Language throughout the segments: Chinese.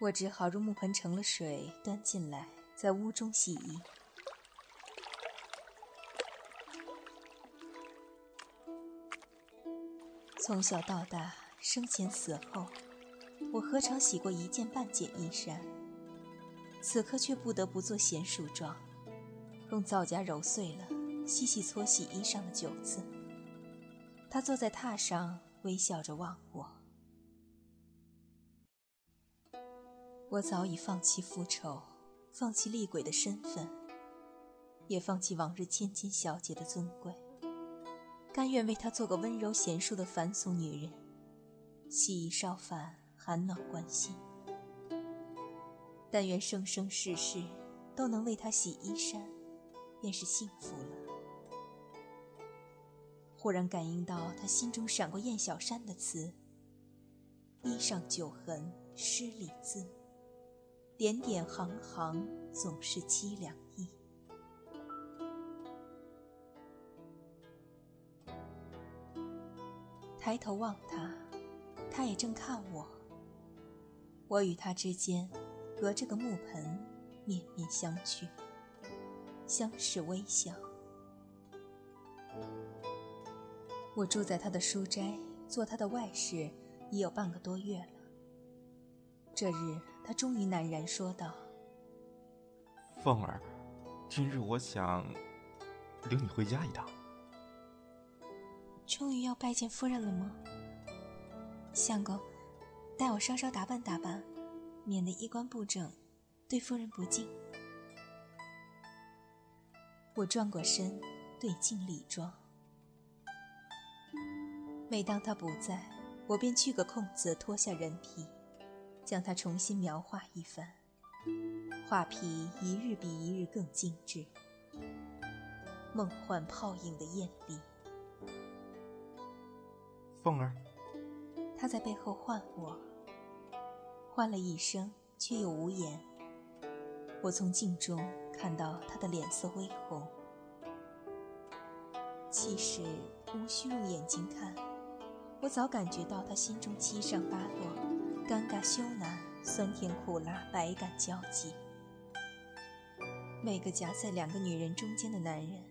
我只好入木盆盛了水，端进来，在屋中洗衣。从小到大，生前死后，我何尝洗过一件半件衣衫？此刻却不得不做娴熟状，用皂荚揉碎了，细细搓洗衣裳的酒渍。他坐在榻上，微笑着望我。我早已放弃复仇，放弃厉鬼的身份，也放弃往日千金小姐的尊贵，甘愿为他做个温柔贤淑的凡俗女人，洗衣烧饭，寒暖关心。但愿生生世世都能为他洗衣衫，便是幸福了。忽然感应到他心中闪过燕小山的词：“衣上酒痕诗里字。”点点行行，总是凄凉意。抬头望他，他也正看我。我与他之间，隔着个木盆，面面相觑，相视微笑。我住在他的书斋，做他的外室，已有半个多月了。这日，他终于喃然说道：“凤儿，今日我想领你回家一趟。”终于要拜见夫人了吗？相公，待我稍稍打扮打扮，免得衣冠不整，对夫人不敬。我转过身，对镜理妆。每当他不在，我便去个空子，脱下人皮。将它重新描画一番，画皮一日比一日更精致，梦幻泡影的艳丽。凤儿，他在背后唤我，唤了一声，却又无言。我从镜中看到他的脸色微红，其实无需用眼睛看，我早感觉到他心中七上八落。尴尬羞赧，酸甜苦辣，百感交集。每个夹在两个女人中间的男人，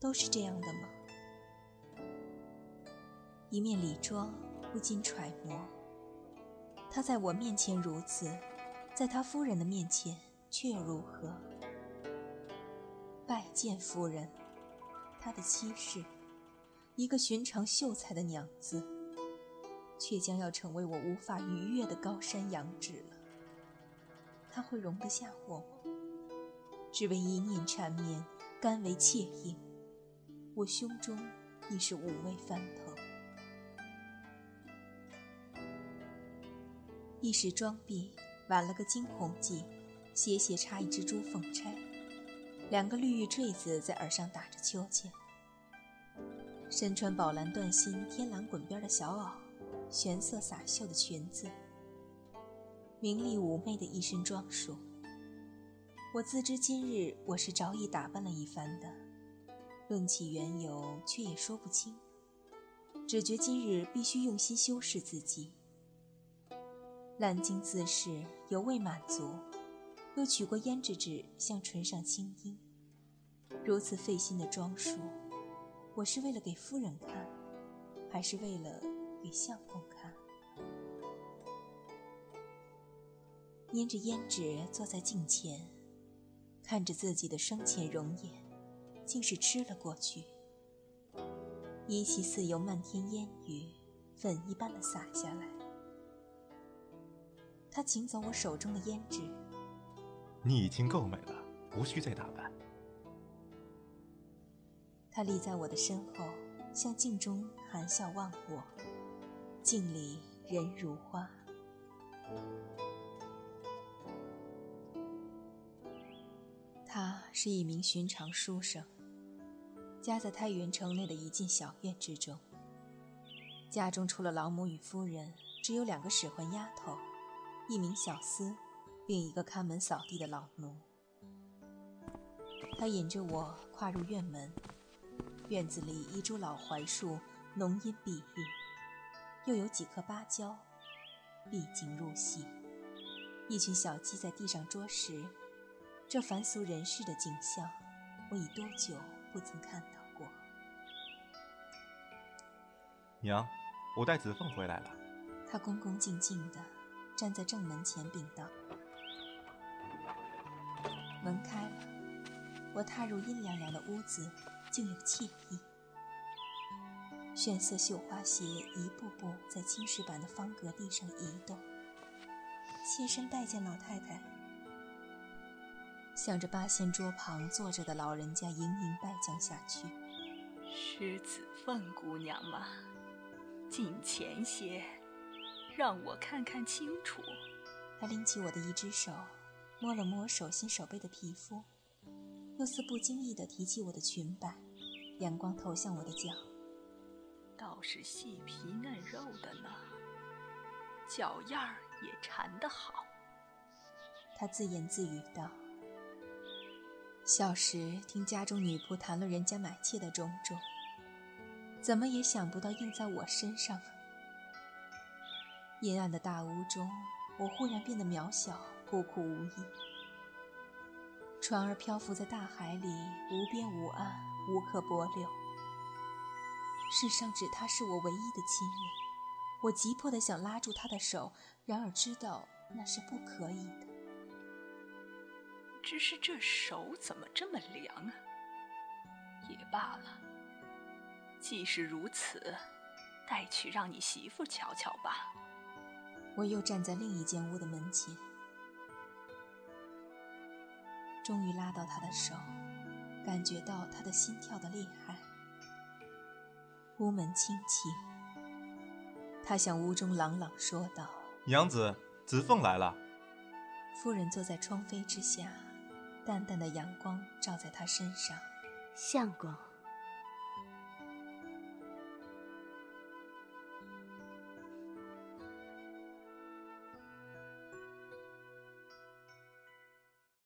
都是这样的吗？一面理妆，不禁揣摩：他在我面前如此，在他夫人的面前却又如何？拜见夫人，他的妻室，一个寻常秀才的娘子。却将要成为我无法逾越的高山仰止了。他会容得下我吗？只为一念缠绵，甘为妾应，我胸中已是五味翻腾。一时装逼，挽了个惊鸿髻，斜斜插一只朱凤钗，两个绿玉坠子在耳上打着秋千，身穿宝蓝缎心天蓝滚边的小袄。玄色洒绣的裙子，明丽妩媚的一身装束。我自知今日我是着意打扮了一番的，论起缘由却也说不清，只觉今日必须用心修饰自己。烂经自是犹未满足，又取过胭脂纸向唇上轻氤。如此费心的装束，我是为了给夫人看，还是为了？给相公看，拈着胭脂坐在镜前，看着自己的生前容颜，竟是痴了过去。依稀似有漫天烟雨，粉一般的洒下来。他请走我手中的胭脂，你已经够美了，无需再打扮。他立在我的身后，向镜中含笑望我。镜里人如花。他是一名寻常书生，家在太原城内的一进小院之中。家中除了老母与夫人，只有两个使唤丫头，一名小厮，另一个看门扫地的老奴。他引着我跨入院门，院子里一株老槐树，浓荫蔽日。又有几颗芭蕉，碧景入戏。一群小鸡在地上啄食，这凡俗人世的景象，我已多久不曾看到过。娘，我带子凤回来了。他恭恭敬敬地站在正门前禀道。门开了，我踏入阴凉凉的屋子，竟有惬意。炫色绣花鞋一步步在青石板的方格地上移动。妾身拜见老太太。向着八仙桌旁坐着的老人家盈盈拜将下去。是子凤姑娘嘛？近前些，让我看看清楚。他拎起我的一只手，摸了摸手心手背的皮肤，又似不经意地提起我的裙摆，阳光投向我的脚。倒是细皮嫩肉的呢，脚样儿也缠得好。他自言自语道：“小时听家中女仆谈论人家买妾的种种，怎么也想不到应在我身上。”阴暗的大屋中，我忽然变得渺小、孤苦无依。船儿漂浮在大海里，无边无岸，无可泊留。世上只他是我唯一的亲人，我急迫的想拉住他的手，然而知道那是不可以的。只是这手怎么这么凉啊？也罢了，既是如此，带去让你媳妇瞧瞧吧。我又站在另一间屋的门前，终于拉到他的手，感觉到他的心跳的厉害。屋门轻启，他向屋中朗朗说道：“娘子，子凤来了。”夫人坐在窗扉之下，淡淡的阳光照在她身上。相公。